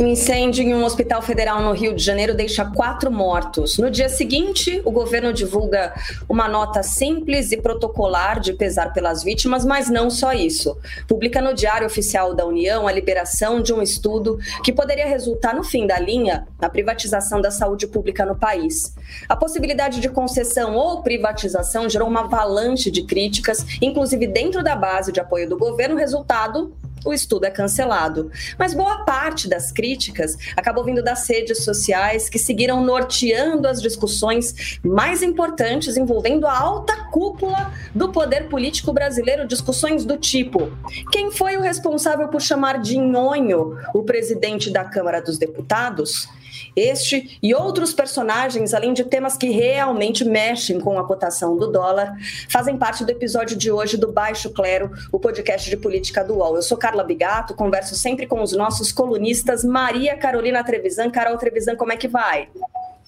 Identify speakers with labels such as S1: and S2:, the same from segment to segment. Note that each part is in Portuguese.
S1: Um incêndio em um hospital federal no Rio de Janeiro deixa quatro mortos. No dia seguinte, o governo divulga uma nota simples e protocolar de pesar pelas vítimas, mas não só isso. Publica no Diário Oficial da União a liberação de um estudo que poderia resultar, no fim da linha, na privatização da saúde pública no país. A possibilidade de concessão ou privatização gerou uma avalanche de críticas, inclusive dentro da base de apoio do governo. Resultado: o estudo é cancelado. Mas boa parte das críticas acabou vindo das redes sociais que seguiram norteando as discussões mais importantes envolvendo a alta cúpula do poder político brasileiro, discussões do tipo: quem foi o responsável por chamar de nhonho o presidente da Câmara dos Deputados? Este e outros personagens, além de temas que realmente mexem com a cotação do dólar, fazem parte do episódio de hoje do Baixo Clero, o podcast de política do UOL. Eu sou Carla Bigato, converso sempre com os nossos colunistas Maria Carolina Trevisan. Carol Trevisan, como é que vai?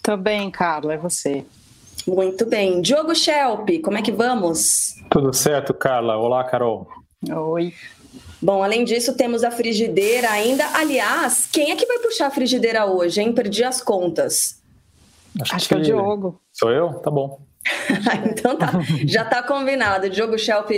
S2: Tô bem, Carla, é você.
S1: Muito bem. Diogo Schelp, como é que vamos?
S3: Tudo certo, Carla. Olá, Carol.
S2: Oi.
S1: Bom, além disso, temos a frigideira ainda. Aliás, quem é que vai puxar a frigideira hoje, hein? Perdi as contas.
S2: Acho, Acho que... que é o Diogo.
S3: Sou eu? Tá bom.
S1: então tá, já tá combinado. Diogo Schelp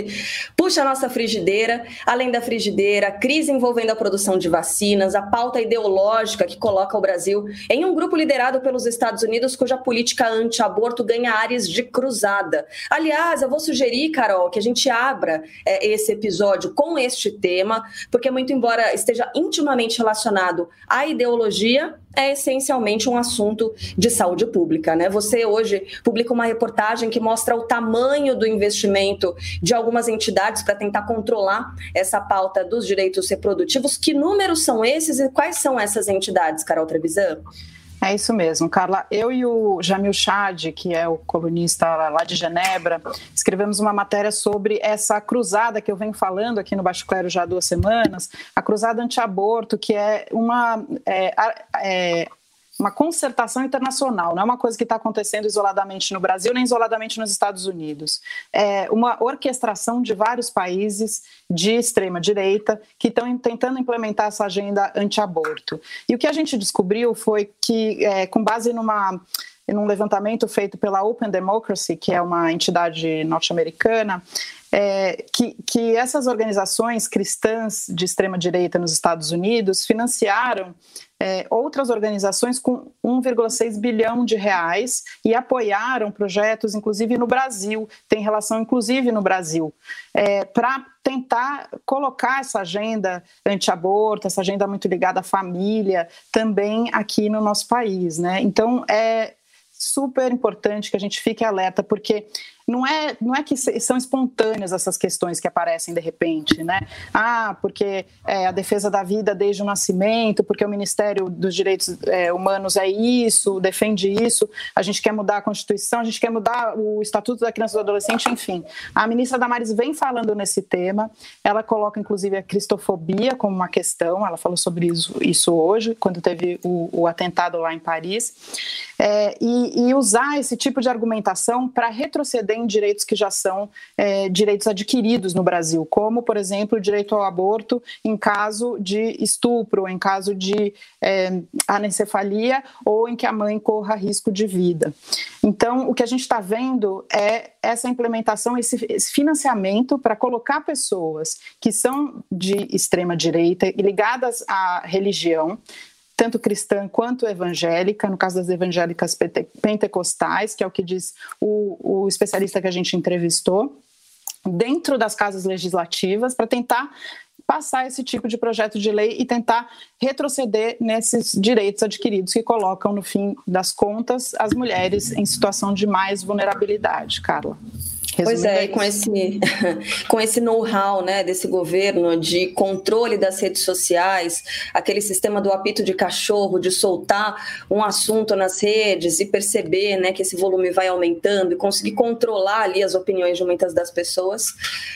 S1: puxa a nossa frigideira. Além da frigideira, crise envolvendo a produção de vacinas, a pauta ideológica que coloca o Brasil em um grupo liderado pelos Estados Unidos, cuja política anti-aborto ganha áreas de cruzada. Aliás, eu vou sugerir, Carol, que a gente abra é, esse episódio com este tema, porque, muito embora esteja intimamente relacionado à ideologia, é essencialmente um assunto de saúde pública. Né? Você hoje publica uma reportagem que mostra o tamanho do investimento de algumas entidades para tentar controlar essa pauta dos direitos reprodutivos. Que números são esses e quais são essas entidades, Carol Trevisan?
S2: É isso mesmo, Carla. Eu e o Jamil Chad, que é o colunista lá de Genebra, escrevemos uma matéria sobre essa cruzada que eu venho falando aqui no Baixo Clero já há duas semanas, a cruzada anti-aborto, que é uma é, é, uma concertação internacional, não é uma coisa que está acontecendo isoladamente no Brasil nem isoladamente nos Estados Unidos. É uma orquestração de vários países de extrema direita que estão tentando implementar essa agenda anti-aborto. E o que a gente descobriu foi que, é, com base numa num levantamento feito pela Open Democracy, que é uma entidade norte-americana, é, que, que essas organizações cristãs de extrema direita nos Estados Unidos financiaram é, outras organizações com 1,6 bilhão de reais e apoiaram projetos, inclusive no Brasil, tem relação inclusive no Brasil, é, para tentar colocar essa agenda anti-aborto, essa agenda muito ligada à família, também aqui no nosso país. Né? Então, é super importante que a gente fique alerta, porque não é, não é que são espontâneas essas questões que aparecem de repente, né? Ah, porque é, a defesa da vida desde o nascimento, porque o Ministério dos Direitos é, Humanos é isso, defende isso, a gente quer mudar a Constituição, a gente quer mudar o Estatuto da Criança e do Adolescente, enfim. A ministra Damares vem falando nesse tema, ela coloca inclusive a cristofobia como uma questão, ela falou sobre isso, isso hoje, quando teve o, o atentado lá em Paris, é, e, e usar esse tipo de argumentação para retroceder em direitos que já são é, direitos adquiridos no Brasil, como, por exemplo, o direito ao aborto em caso de estupro, em caso de é, anencefalia ou em que a mãe corra risco de vida. Então, o que a gente está vendo é essa implementação, esse, esse financiamento para colocar pessoas que são de extrema direita e ligadas à religião tanto cristã quanto evangélica, no caso das evangélicas pentecostais, que é o que diz o, o especialista que a gente entrevistou, dentro das casas legislativas, para tentar passar esse tipo de projeto de lei e tentar retroceder nesses direitos adquiridos que colocam, no fim das contas, as mulheres em situação de mais vulnerabilidade, Carla.
S1: Pois é, com esse, com esse know-how né, desse governo de controle das redes sociais, aquele sistema do apito de cachorro, de soltar um assunto nas redes e perceber né, que esse volume vai aumentando e conseguir controlar ali as opiniões de muitas das pessoas,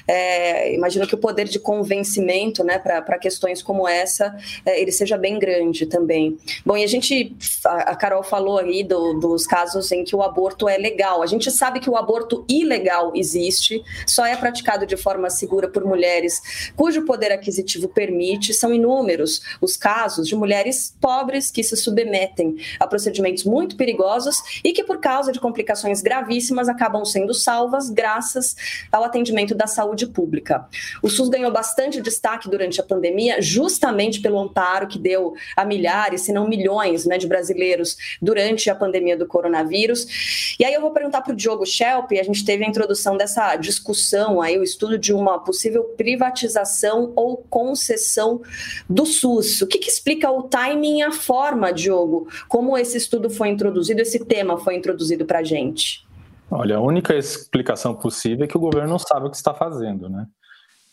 S1: é, imagino que o poder de convencimento né, para questões como essa, é, ele seja bem grande também. Bom, e a gente, a Carol falou aí do, dos casos em que o aborto é legal. A gente sabe que o aborto ilegal existe, só é praticado de forma segura por mulheres cujo poder aquisitivo permite. São inúmeros os casos de mulheres pobres que se submetem a procedimentos muito perigosos e que, por causa de complicações gravíssimas, acabam sendo salvas graças ao atendimento da saúde pública. O SUS ganhou bastante destaque durante a pandemia, justamente pelo amparo que deu a milhares, se não milhões, né, de brasileiros durante a pandemia do coronavírus. E aí eu vou perguntar para o Diogo Schelp, a gente teve a introdução introdução dessa discussão aí, o estudo de uma possível privatização ou concessão do SUS. O que, que explica o timing e a forma, Diogo, como esse estudo foi introduzido, esse tema foi introduzido para a gente?
S3: Olha, a única explicação possível é que o governo não sabe o que está fazendo, né?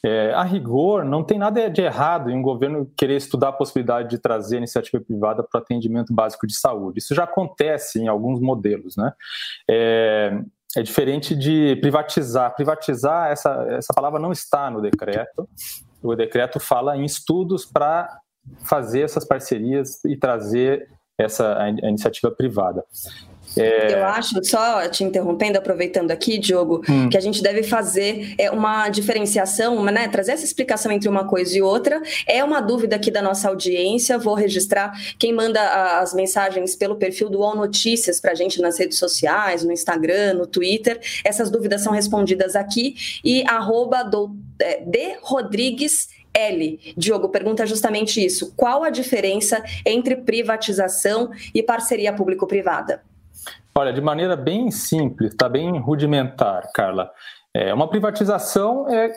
S3: É, a rigor, não tem nada de errado em um governo querer estudar a possibilidade de trazer iniciativa privada para o atendimento básico de saúde. Isso já acontece em alguns modelos, né? É, é diferente de privatizar. Privatizar, essa, essa palavra não está no decreto. O decreto fala em estudos para fazer essas parcerias e trazer essa a iniciativa privada.
S1: É... Eu acho, só te interrompendo, aproveitando aqui, Diogo, hum. que a gente deve fazer é, uma diferenciação, uma, né, trazer essa explicação entre uma coisa e outra. É uma dúvida aqui da nossa audiência, vou registrar quem manda as mensagens pelo perfil do All Notícias para a gente nas redes sociais, no Instagram, no Twitter. Essas dúvidas são respondidas aqui e arroba do, é, de Rodrigues L. Diogo pergunta justamente isso. Qual a diferença entre privatização e parceria público-privada?
S3: Olha, de maneira bem simples, está bem rudimentar, Carla. É, uma privatização é,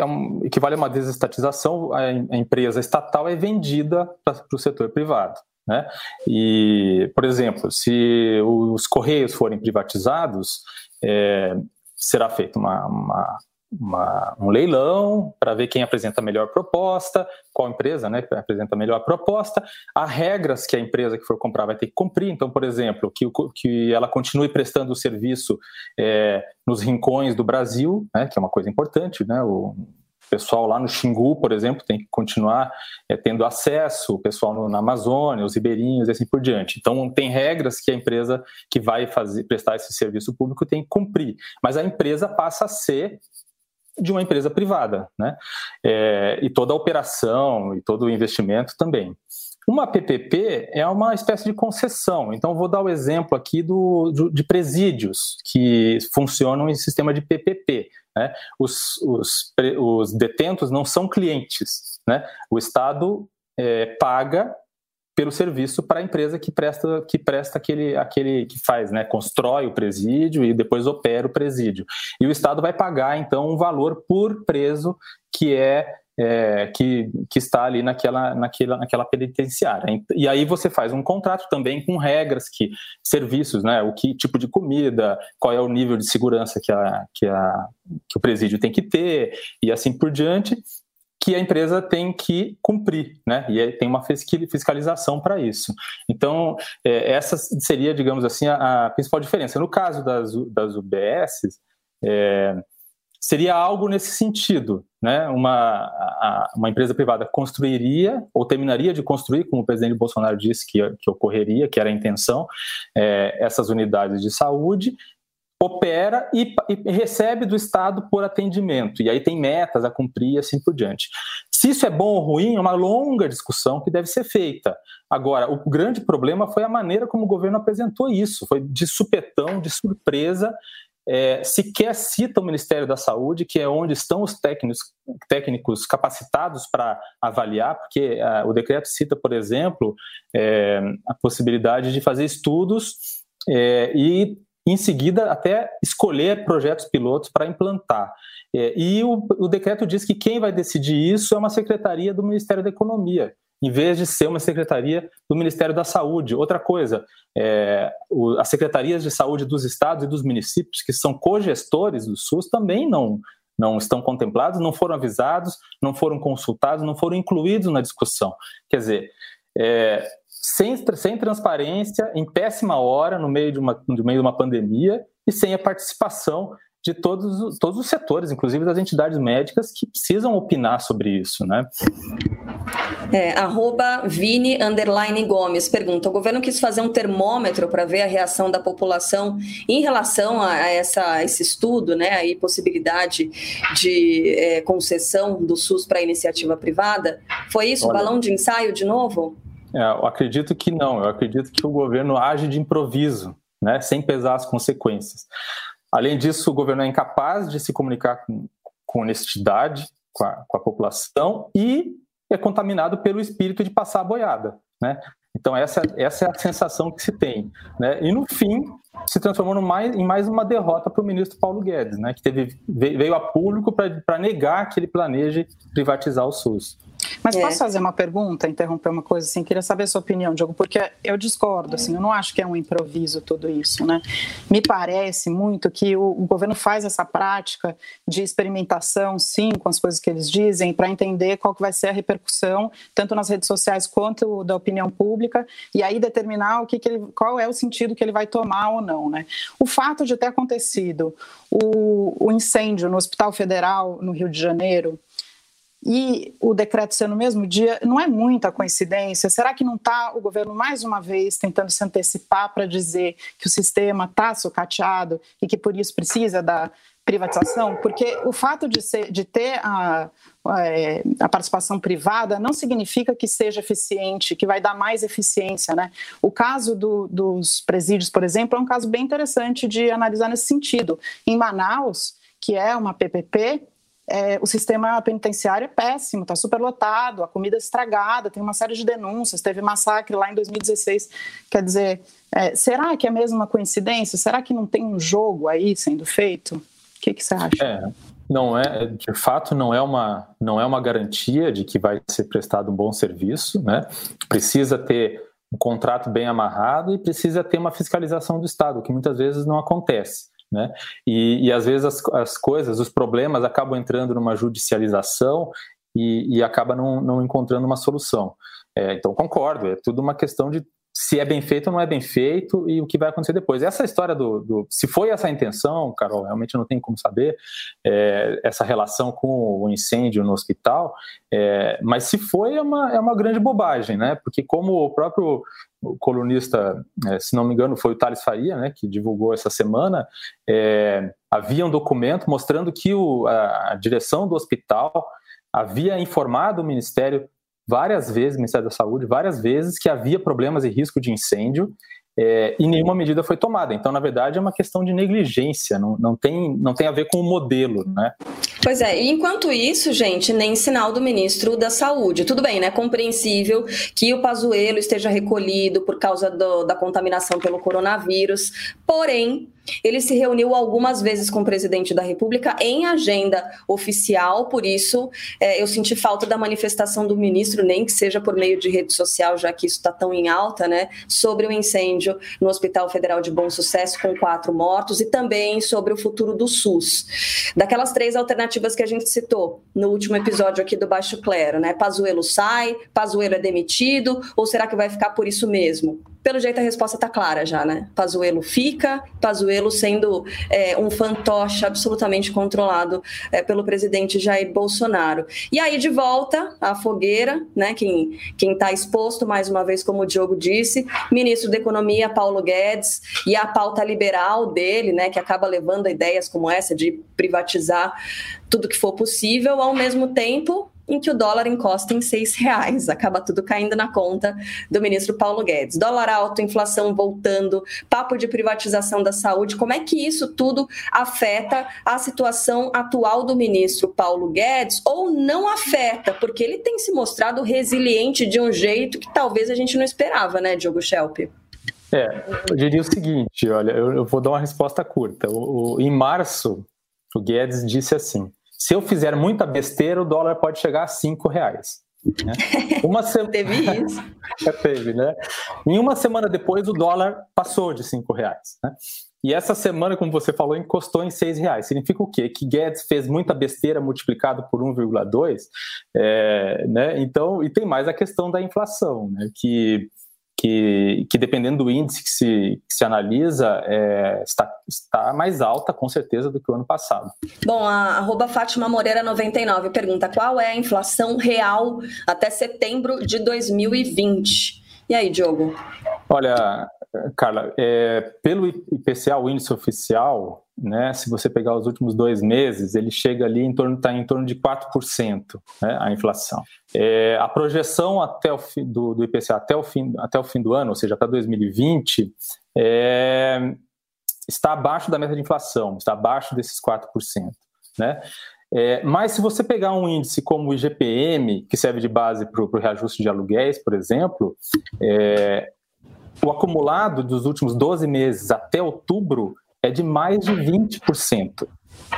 S3: é um, equivale a uma desestatização, a, a empresa estatal é vendida para o setor privado. Né? E, por exemplo, se os Correios forem privatizados, é, será feita uma, uma uma, um leilão para ver quem apresenta a melhor proposta, qual empresa né, apresenta a melhor proposta. Há regras que a empresa que for comprar vai ter que cumprir. Então, por exemplo, que, que ela continue prestando o serviço é, nos rincões do Brasil, né, que é uma coisa importante. Né, o pessoal lá no Xingu, por exemplo, tem que continuar é, tendo acesso, o pessoal no, na Amazônia, os ribeirinhos e assim por diante. Então, tem regras que a empresa que vai fazer, prestar esse serviço público tem que cumprir. Mas a empresa passa a ser de uma empresa privada, né? É, e toda a operação e todo o investimento também. Uma PPP é uma espécie de concessão. Então, vou dar o exemplo aqui do, do de presídios que funcionam em sistema de PPP. Né? Os, os, os detentos não são clientes. Né? O Estado é, paga pelo serviço para a empresa que presta que presta aquele aquele que faz, né, constrói o presídio e depois opera o presídio. E o Estado vai pagar então um valor por preso que é, é, que, que está ali naquela, naquela, naquela penitenciária. E aí você faz um contrato também com regras que serviços, né, o que tipo de comida, qual é o nível de segurança que, a, que, a, que o presídio tem que ter e assim por diante que a empresa tem que cumprir, né? E tem uma fiscalização para isso. Então, é, essa seria, digamos assim, a, a, principal diferença. No caso das, das UBS, é, seria algo nesse sentido, né? Uma, a, uma empresa privada construiria ou terminaria de construir, como o presidente Bolsonaro disse que, que ocorreria, que era a intenção, é, essas unidades de saúde opera e, e, recebe do Estado por atendimento. E aí tem metas a cumprir e assim por diante. Se isso é bom ou ruim, é uma longa discussão que deve ser feita. Agora, o grande problema foi a maneira como o governo apresentou isso. Foi de supetão, de surpresa. É, sequer cita o Ministério da Saúde, que é onde estão os técnicos, técnicos capacitados para avaliar, porque é, o decreto cita, por exemplo, é, a possibilidade de fazer estudos é, e em seguida até escolher projetos pilotos para implantar. É, e o, o, decreto diz que quem vai decidir isso é uma secretaria do Ministério da Economia. em vez de ser uma secretaria do Ministério da Saúde. Outra coisa, é, o, as secretarias de saúde dos estados e dos municípios, que são cogestores do SUS, também não, não estão contemplados, não foram avisados, não foram consultados, não foram incluídos na discussão. Quer dizer, é, sem, sem transparência, em péssima hora, no meio de uma, no meio de uma pandemia, e sem a participação de todos, todos os setores, inclusive das entidades médicas que precisam opinar sobre isso, né?
S1: É, arroba Vini Gomes pergunta: o governo quis fazer um termômetro para ver a reação da população em relação a, essa, esse estudo, né? Aí possibilidade de é, concessão do SUS para iniciativa privada. Foi isso? Olha, balão de ensaio de novo?
S3: É, eu acredito que não. Eu acredito que o governo age de improviso, né? Sem pesar as consequências. Além disso, o governo é incapaz de se comunicar com, com honestidade com a, com a população e é contaminado pelo espírito de passar a boiada, né? Então essa, essa é a sensação que se tem, né? E no fim se transformou mais, em mais uma derrota para o ministro Paulo Guedes, né? Que teve, veio a público para negar que ele planeje privatizar o SUS.
S2: Mas é. posso fazer uma pergunta, interromper uma coisa assim? Queria saber a sua opinião, Diogo, porque eu discordo, assim, eu não acho que é um improviso tudo isso, né? Me parece muito que o, o governo faz essa prática de experimentação, sim, com as coisas que eles dizem, para entender qual que vai ser a repercussão, tanto nas redes sociais quanto da opinião pública, e aí determinar o que, que ele, qual é o sentido que ele vai tomar ou não, né? O fato de ter acontecido o, o incêndio no Hospital Federal no Rio de Janeiro, e o decreto ser no mesmo dia, não é muita coincidência? Será que não está o governo, mais uma vez, tentando se antecipar para dizer que o sistema está sucateado e que por isso precisa da privatização? Porque o fato de, ser, de ter a, é, a participação privada não significa que seja eficiente, que vai dar mais eficiência. Né? O caso do, dos presídios, por exemplo, é um caso bem interessante de analisar nesse sentido. Em Manaus, que é uma PPP, é, o sistema penitenciário é péssimo, está superlotado, a comida é estragada, tem uma série de denúncias, teve massacre lá em 2016. Quer dizer, é, será que é mesmo uma coincidência? Será que não tem um jogo aí sendo feito? O que, você acha?
S3: É, não é, de fato, não é uma não é uma garantia de que vai ser prestado um bom serviço, né? Precisa ter um contrato bem amarrado e precisa ter uma fiscalização do Estado, que muitas vezes não acontece. Né? E, e às vezes as, as coisas, os problemas acabam entrando numa judicialização e, e acaba não, não encontrando uma solução. É, então concordo, é tudo uma questão de se é bem feito ou não é bem feito e o que vai acontecer depois. Essa história do, do se foi essa a intenção, Carol, realmente não tem como saber é, essa relação com o incêndio no hospital, é, mas se foi é uma, é uma grande bobagem, né? Porque como o próprio colunista, é, se não me engano, foi o Thales Faria, né, que divulgou essa semana, é, havia um documento mostrando que o, a, a direção do hospital havia informado o Ministério várias vezes, Ministério da Saúde, várias vezes, que havia problemas e risco de incêndio é, e nenhuma medida foi tomada. Então, na verdade, é uma questão de negligência, não, não, tem, não tem a ver com o modelo, né?
S1: Pois é, e enquanto isso, gente, nem sinal do ministro da Saúde. Tudo bem, né? Compreensível que o Pazuello esteja recolhido por causa do, da contaminação pelo coronavírus, porém, ele se reuniu algumas vezes com o presidente da República em agenda oficial, por isso é, eu senti falta da manifestação do ministro, nem que seja por meio de rede social, já que isso está tão em alta, né? Sobre o incêndio no Hospital Federal de Bom Sucesso, com quatro mortos, e também sobre o futuro do SUS. Daquelas três alternativas que a gente citou no último episódio aqui do Baixo Clero, né? Pazuello sai, Pazuello é demitido, ou será que vai ficar por isso mesmo? Pelo jeito a resposta está clara já, né? Pazuello fica, Pazuello sendo é, um fantoche absolutamente controlado é, pelo presidente Jair Bolsonaro. E aí de volta à fogueira, né? Quem está exposto mais uma vez, como o Diogo disse, ministro da Economia Paulo Guedes e a pauta liberal dele, né? Que acaba levando ideias como essa de privatizar tudo que for possível, ao mesmo tempo em que o dólar encosta em seis reais. Acaba tudo caindo na conta do ministro Paulo Guedes. Dólar alto, inflação voltando, papo de privatização da saúde. Como é que isso tudo afeta a situação atual do ministro Paulo Guedes ou não afeta? Porque ele tem se mostrado resiliente de um jeito que talvez a gente não esperava, né, Diogo Schelp?
S3: É, eu diria o seguinte, olha, eu, eu vou dar uma resposta curta. O, o, em março, o Guedes disse assim: se eu fizer muita besteira, o dólar pode chegar a cinco reais. Né? Uma
S1: se... Teve isso.
S3: Teve, né? Em uma semana depois, o dólar passou de cinco reais. Né? E essa semana, como você falou, encostou em seis reais. Significa o quê? Que Guedes fez muita besteira multiplicado por 1,2. É, né? Então, e tem mais a questão da inflação, né? que que, que dependendo do índice que se, que se analisa, é, está, está mais alta, com certeza, do que o ano passado.
S1: Bom, a arroba Fátima Moreira 99 pergunta qual é a inflação real até setembro de 2020? E aí, Diogo?
S3: Olha, Carla, é, pelo IPCA, o índice oficial, né, se você pegar os últimos dois meses, ele chega ali em torno, está em torno de 4%, né, a inflação. É, a projeção até o fim, do, do, IPCA até o, fim, até o fim do ano, ou seja, até 2020, é, está abaixo da meta de inflação, está abaixo desses 4%. Né? É, mas se você pegar um índice como o IGPM, que serve de base para o reajuste de aluguéis, por exemplo, é, o acumulado dos últimos 12 meses até outubro é de mais de 20%.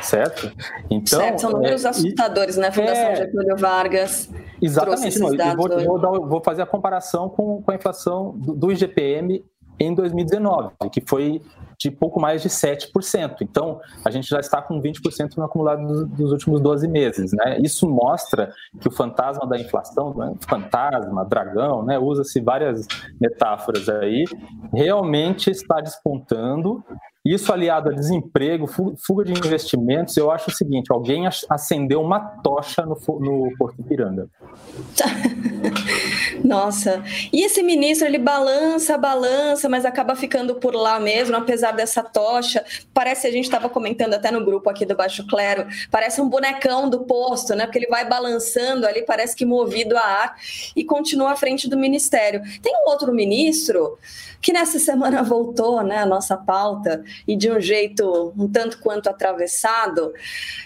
S3: Certo?
S1: Então, certo, são números é, assustadores, né? Fundação é, Getúlio Vargas.
S3: Exatamente. Não, eu vou, vou, dar, vou, fazer a comparação com, com a inflação do, do IGPM em 2019, que foi de pouco mais de 7%. Então, a gente já está com 20% no acumulado dos, dos, últimos 12 meses. Né? Isso mostra que o fantasma da inflação, né? fantasma, dragão, né? usa-se várias metáforas aí, realmente está despontando isso aliado a desemprego, fuga de investimentos, eu acho o seguinte: alguém acendeu uma tocha no, no Porto Ipiranga.
S1: Nossa, e esse ministro ele balança, balança, mas acaba ficando por lá mesmo, apesar dessa tocha. Parece, a gente estava comentando até no grupo aqui do Baixo Clero, parece um bonecão do posto, né? Porque ele vai balançando ali, parece que movido a ar, e continua à frente do ministério. Tem um outro ministro que nessa semana voltou né, a nossa pauta e de um jeito um tanto quanto atravessado.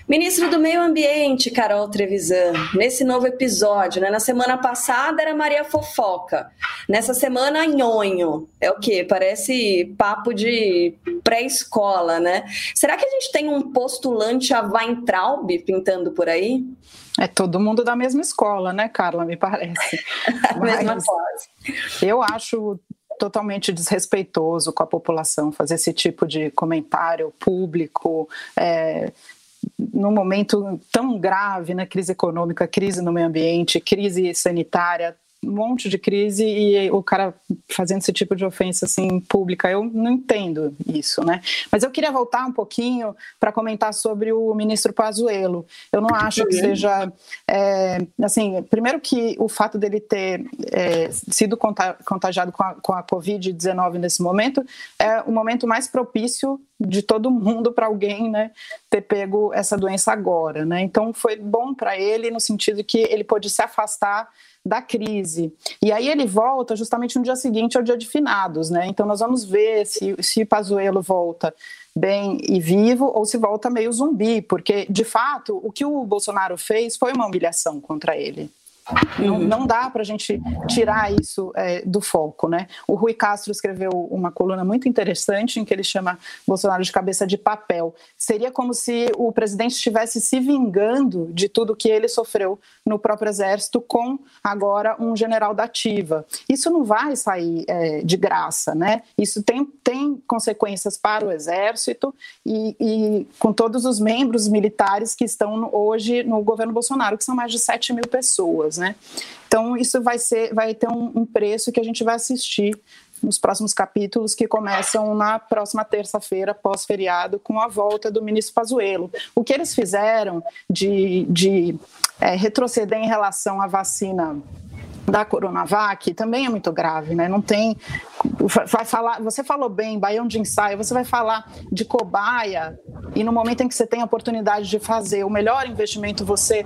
S1: Ministro do Meio Ambiente, Carol Trevisan, nesse novo episódio, né, na semana passada era Maria Fofoca, nessa semana Nhonho, é o que? Parece papo de pré-escola, né? Será que a gente tem um postulante a Weintraub pintando por aí?
S2: É todo mundo da mesma escola, né, Carla? Me parece. mesma. Eu acho totalmente desrespeitoso com a população fazer esse tipo de comentário público. É, num momento tão grave, né, crise econômica, crise no meio ambiente, crise sanitária, um monte de crise e o cara fazendo esse tipo de ofensa assim pública, eu não entendo isso, né? Mas eu queria voltar um pouquinho para comentar sobre o ministro Pazuello. Eu não acho que seja é, assim, primeiro que o fato dele ter é, sido contagiado com a, com a Covid-19 nesse momento é o momento mais propício de todo mundo para alguém, né, ter pego essa doença agora, né? Então foi bom para ele no sentido que ele pôde se afastar da crise. E aí ele volta justamente no dia seguinte ao dia de finados, né? Então nós vamos ver se, se Pazuello volta bem e vivo ou se volta meio zumbi, porque de fato o que o Bolsonaro fez foi uma humilhação contra ele. Não, uhum. não dá para a gente tirar isso é, do foco, né? O Rui Castro escreveu uma coluna muito interessante em que ele chama Bolsonaro de cabeça de papel. Seria como se o presidente estivesse se vingando de tudo que ele sofreu no próprio exército com agora um general da ativa. Isso não vai sair é, de graça, né? Isso tem, tem consequências para o exército e, e com todos os membros militares que estão hoje no governo Bolsonaro, que são mais de 7 mil pessoas né? Então isso vai ser, vai ter um, um preço que a gente vai assistir nos próximos capítulos que começam na próxima terça-feira, pós-feriado, com a volta do ministro Pazuello. O que eles fizeram de, de é, retroceder em relação à vacina da Coronavac também é muito grave, né? Não tem. Vai falar, você falou bem, baião de ensaio, você vai falar de cobaia e no momento em que você tem a oportunidade de fazer o melhor investimento, você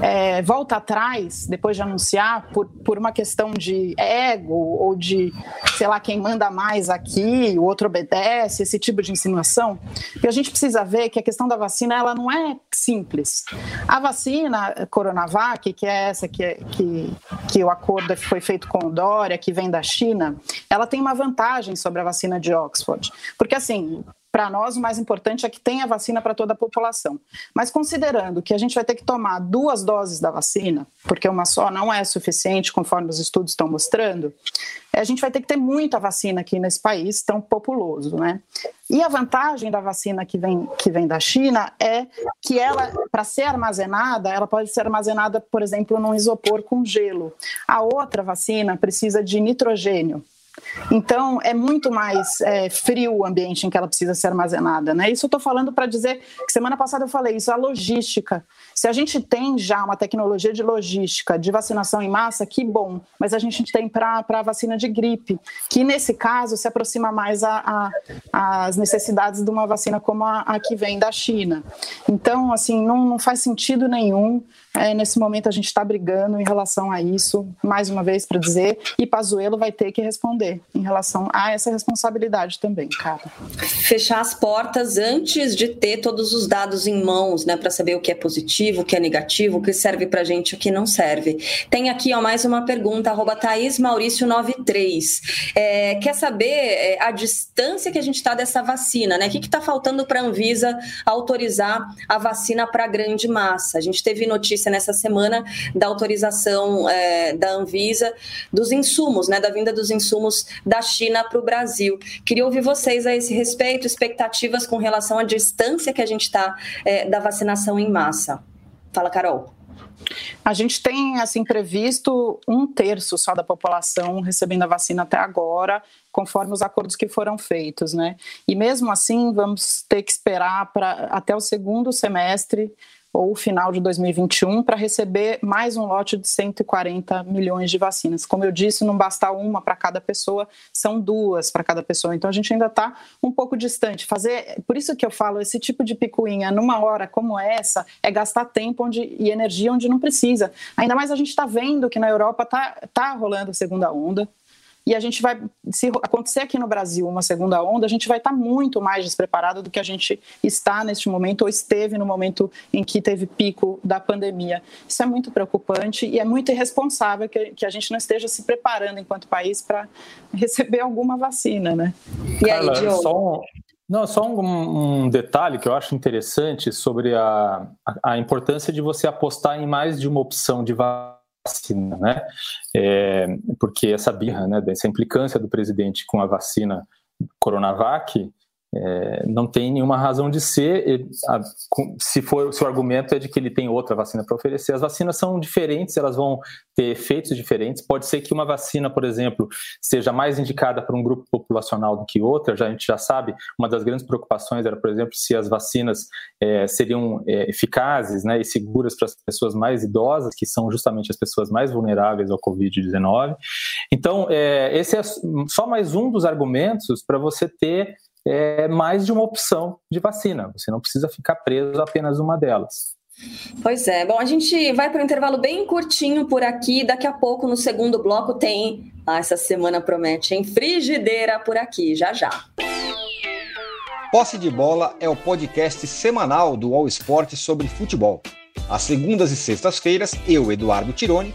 S2: é, volta atrás depois de anunciar por, por uma questão de ego ou de, sei lá, quem manda mais aqui, o outro obedece, esse tipo de insinuação. E a gente precisa ver que a questão da vacina ela não é simples. A vacina Coronavac, que é essa que, é, que, que eu acordo foi feito com o Dória, que vem da China, ela tem uma vantagem sobre a vacina de Oxford. Porque, assim, para nós o mais importante é que tenha vacina para toda a população. Mas considerando que a gente vai ter que tomar duas doses da vacina, porque uma só não é suficiente, conforme os estudos estão mostrando, a gente vai ter que ter muita vacina aqui nesse país tão populoso, né? E a vantagem da vacina que vem, que vem da China é que ela, para ser armazenada, ela pode ser armazenada, por exemplo, num isopor com gelo. A outra vacina precisa de nitrogênio. Então, é muito mais é, frio o ambiente em que ela precisa ser armazenada. Né? Isso eu estou falando para dizer que semana passada eu falei isso, a logística. Se a gente tem já uma tecnologia de logística de vacinação em massa, que bom, mas a gente tem para a vacina de gripe, que nesse caso se aproxima mais às necessidades de uma vacina como a, a, que vem da China. Então, assim, não, não faz sentido nenhum é, nesse momento a gente está brigando em relação a isso, mais uma vez para dizer, e Pazuello vai ter que responder em relação a essa responsabilidade também, cara.
S1: Fechar as portas antes de ter todos os dados em mãos, né, para saber o que é positivo, o que é negativo, o que serve para gente, o que não serve. Tem aqui ó, mais uma pergunta, arroba Thaís Maurício 93. É, quer saber é, a distância que a gente está dessa vacina, né? O que está faltando para a Anvisa autorizar a vacina para grande massa? A gente teve notícia notícia nessa semana da autorização é, da Anvisa dos insumos, né, da vinda dos insumos da China para o Brasil. Queria ouvir vocês a esse respeito, expectativas com relação à distância que a gente está é, da vacinação em massa. Fala, Carol.
S2: A gente tem assim previsto um terço só da população recebendo a vacina até agora, conforme os acordos que foram feitos, né? E mesmo assim, vamos ter que esperar para até o segundo semestre ou final de 2021 para receber mais um lote de 140 milhões de vacinas. Como eu disse, não basta uma para cada pessoa, são duas para cada pessoa. Então a gente ainda está um pouco distante. Fazer, por isso que eu falo, esse tipo de picuinha numa hora como essa é gastar tempo onde, e energia onde não precisa. Ainda mais a gente está vendo que na Europa está tá rolando a segunda onda e a gente vai, se acontecer aqui no Brasil uma segunda onda, a gente vai estar muito mais despreparado do que a gente está neste momento ou esteve no momento em que teve pico da pandemia. Isso é muito preocupante e é muito irresponsável que, que a gente não esteja se preparando enquanto país para receber alguma vacina, né?
S3: E aí, Diogo? Só um, não, só um, um, detalhe que eu acho interessante sobre a, a, a importância de você apostar em mais de uma opção de vacina vacina, né? É, porque essa birra, né, dessa implicância do presidente com a vacina Coronavac é, não tem nenhuma razão de ser. Se for se o argumento é de que ele tem outra vacina para oferecer, as vacinas são diferentes, elas vão ter efeitos diferentes. Pode ser que uma vacina, por exemplo, seja mais indicada para um grupo populacional do que outra. Já a gente já sabe. Uma das grandes preocupações era, por exemplo, se as vacinas é, seriam é, eficazes, né, e seguras para as pessoas mais idosas, que são justamente as pessoas mais vulneráveis ao Covid-19. Então, é, esse é só mais um dos argumentos para você ter é, mais de uma opção de vacina. Você não precisa ficar preso a apenas uma delas.
S1: Pois é. Bom, a gente vai para um intervalo bem curtinho por aqui. Daqui a pouco, no segundo bloco, tem. Ah, essa semana promete, em Frigideira por aqui, já já.
S4: Posse de Bola é o podcast semanal do All Sport sobre futebol. Às segundas e sextas-feiras, eu, Eduardo Tironi,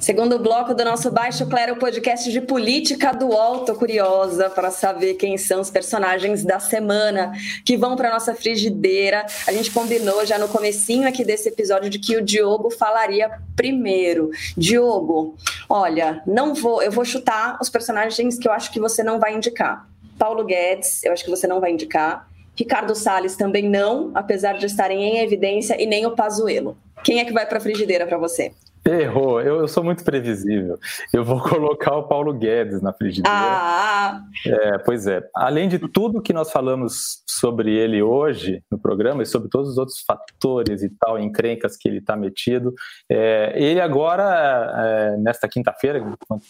S1: Segundo bloco do nosso Baixo Clero podcast de política do. Tô curiosa para saber quem são os personagens da semana que vão para nossa frigideira. A gente combinou já no comecinho aqui desse episódio de que o Diogo falaria primeiro. Diogo, olha, não vou, eu vou chutar os personagens que eu acho que você não vai indicar. Paulo Guedes, eu acho que você não vai indicar. Ricardo Salles também não, apesar de estarem em evidência, e nem o Pazuello. Quem é que vai para a frigideira para você?
S3: Errou, eu, eu, sou muito previsível. Eu vou colocar o Paulo Guedes na frigideira. Ah! É, pois é. Além de tudo que nós falamos sobre ele hoje no programa e sobre todos os outros fatores e tal, encrencas que ele está metido, é, ele agora, é, nesta quinta-feira,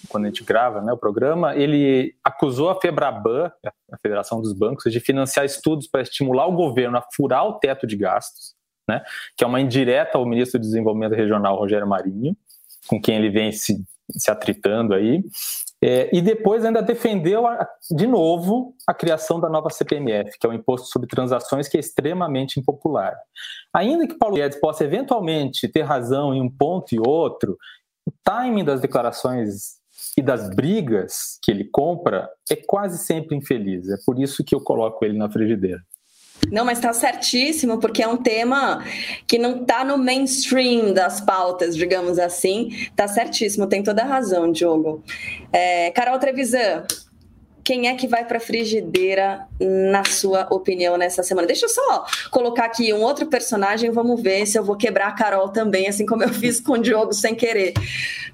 S3: quando a gente grava né, o programa, ele acusou a Febraban, a Federação dos Bancos, de financiar estudos para estimular o governo a furar o teto de gastos né, que é uma indireta ao ministro do Desenvolvimento Regional, Rogério Marinho, com quem ele vem se se atritando aí. É, e depois ainda defendeu a, de novo a criação da nova CPMF, que é o Imposto sobre Transações, que é extremamente impopular. Ainda que Paulo Guedes possa eventualmente ter razão em um ponto e outro, o timing das declarações e das brigas que ele compra é quase sempre infeliz. É por isso que eu coloco ele na frigideira.
S1: Não, mas está certíssimo, porque é um tema que não está no mainstream das pautas, digamos assim. Está certíssimo, tem toda a razão, Diogo. É, Carol Trevisan, quem é que vai para a frigideira, na sua opinião, nessa semana? Deixa eu só colocar aqui um outro personagem, vamos ver se eu vou quebrar a Carol também, assim como eu fiz com o Diogo sem querer.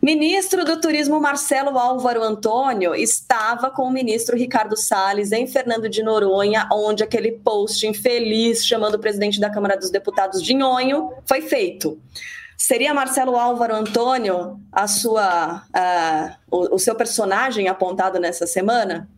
S1: Ministro do Turismo Marcelo Álvaro Antônio estava com o ministro Ricardo Salles em Fernando de Noronha, onde aquele post infeliz chamando o presidente da Câmara dos Deputados de nhonho foi feito. Seria Marcelo Álvaro Antônio a sua, uh, o, o seu personagem apontado nessa semana?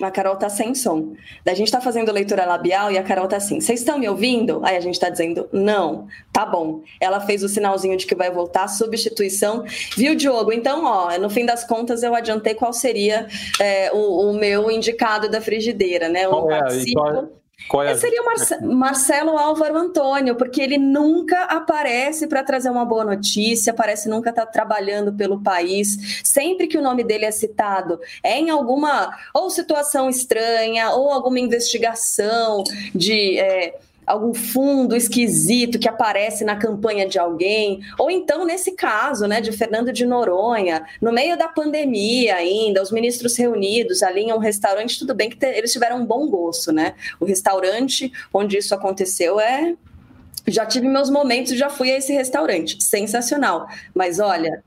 S1: A Carol tá sem som. Da gente tá fazendo leitura labial e a Carol tá assim: vocês estão me ouvindo? Aí a gente tá dizendo: não, tá bom. Ela fez o sinalzinho de que vai voltar, substituição. Viu, Diogo? Então, ó, no fim das contas, eu adiantei qual seria é, o, o, meu indicado da frigideira, né? Eu
S3: qual é, participo. Qual, qual é
S1: seria o Marce Marcelo Álvaro Antônio, porque ele nunca aparece para trazer uma boa notícia, parece nunca estar tá trabalhando pelo país. Sempre que o nome dele é citado, é em alguma ou situação estranha, ou alguma investigação de. É, algum fundo esquisito que aparece na campanha de alguém, ou então nesse caso, né, de Fernando de Noronha, no meio da pandemia ainda, os ministros reunidos ali em um restaurante, tudo bem que eles tiveram um bom gosto, né? O restaurante onde isso aconteceu é já tive meus momentos, já fui a esse restaurante, sensacional. Mas olha,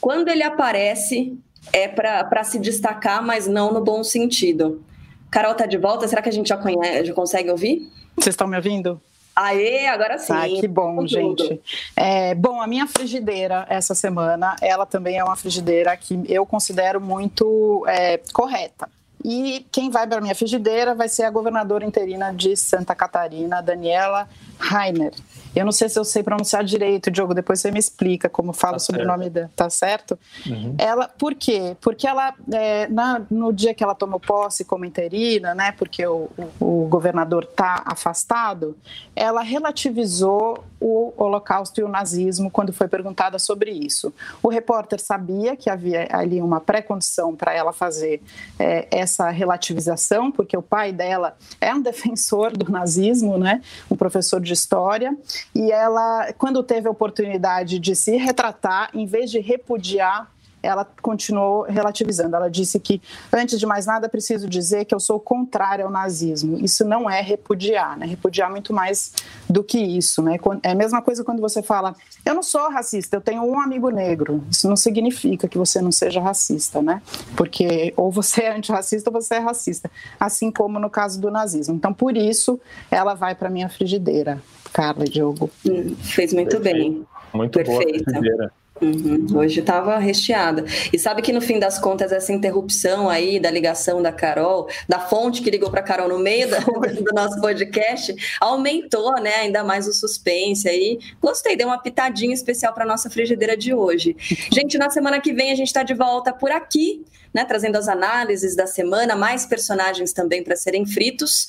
S1: quando ele aparece é para se destacar, mas não no bom sentido. Carol tá de volta, será que a gente já, conhece, já consegue ouvir?
S2: Vocês estão me ouvindo?
S1: Aê, agora sim.
S2: Ah, que bom, gente. É, bom, a minha frigideira essa semana, ela também é uma frigideira que eu considero muito é, correta. E quem vai para a minha frigideira vai ser a governadora interina de Santa Catarina, Daniela Rainer. Eu não sei se eu sei pronunciar direito, Diogo, depois você me explica como fala tá sobre o nome dela, tá certo? Uhum. Ela, por quê? Porque ela, é, na, no dia que ela tomou posse como interina, né, porque o, o, o governador está afastado, ela relativizou o Holocausto e o nazismo quando foi perguntada sobre isso. O repórter sabia que havia ali uma pré-condição para ela fazer é, essa relativização, porque o pai dela é um defensor do nazismo, né, um professor de história, e ela, quando teve a oportunidade de se retratar, em vez de repudiar ela continuou relativizando. Ela disse que, antes de mais nada, preciso dizer que eu sou contrária ao nazismo. Isso não é repudiar, né? Repudiar muito mais do que isso, né? É a mesma coisa quando você fala, eu não sou racista, eu tenho um amigo negro. Isso não significa que você não seja racista, né? Porque ou você é antirracista ou você é racista. Assim como no caso do nazismo. Então, por isso, ela vai para minha frigideira. Carla, Diogo.
S1: Hum, fez muito Perfeito. bem.
S3: Muito Perfeita. boa frigideira.
S1: Uhum, hoje estava recheada. E sabe que no fim das contas, essa interrupção aí da ligação da Carol, da fonte que ligou para Carol no meio da, do nosso podcast, aumentou né, ainda mais o suspense aí. Gostei, deu uma pitadinha especial para nossa frigideira de hoje. Gente, na semana que vem a gente está de volta por aqui, né, trazendo as análises da semana, mais personagens também para serem fritos.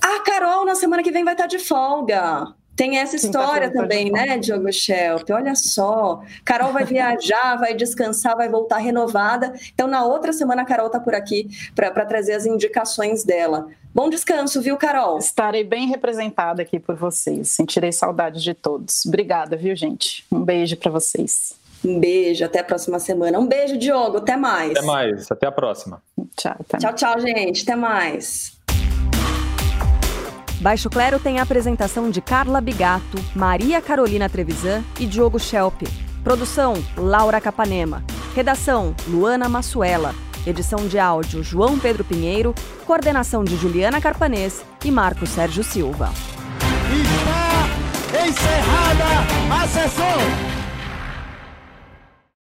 S1: A Carol, na semana que vem, vai estar tá de folga. Tem essa tá história também, né, Diogo Schelp? Olha só, Carol vai viajar, vai descansar, vai voltar renovada. Então, na outra semana, a Carol está por aqui para trazer as indicações dela. Bom descanso, viu, Carol?
S2: Estarei bem representada aqui por vocês. Sentirei saudade de todos. Obrigada, viu, gente? Um beijo para vocês.
S1: Um beijo, até a próxima semana. Um beijo, Diogo, até mais.
S3: Até mais, até a próxima.
S2: Tchau,
S1: até tchau, tchau, gente. Até mais.
S5: Baixo Clero tem a apresentação de Carla Bigato, Maria Carolina Trevisan e Diogo Schelp. Produção: Laura Capanema. Redação: Luana Massuela. Edição de áudio: João Pedro Pinheiro. Coordenação de Juliana Carpanês e Marco Sérgio Silva.
S6: Está encerrada a sessão!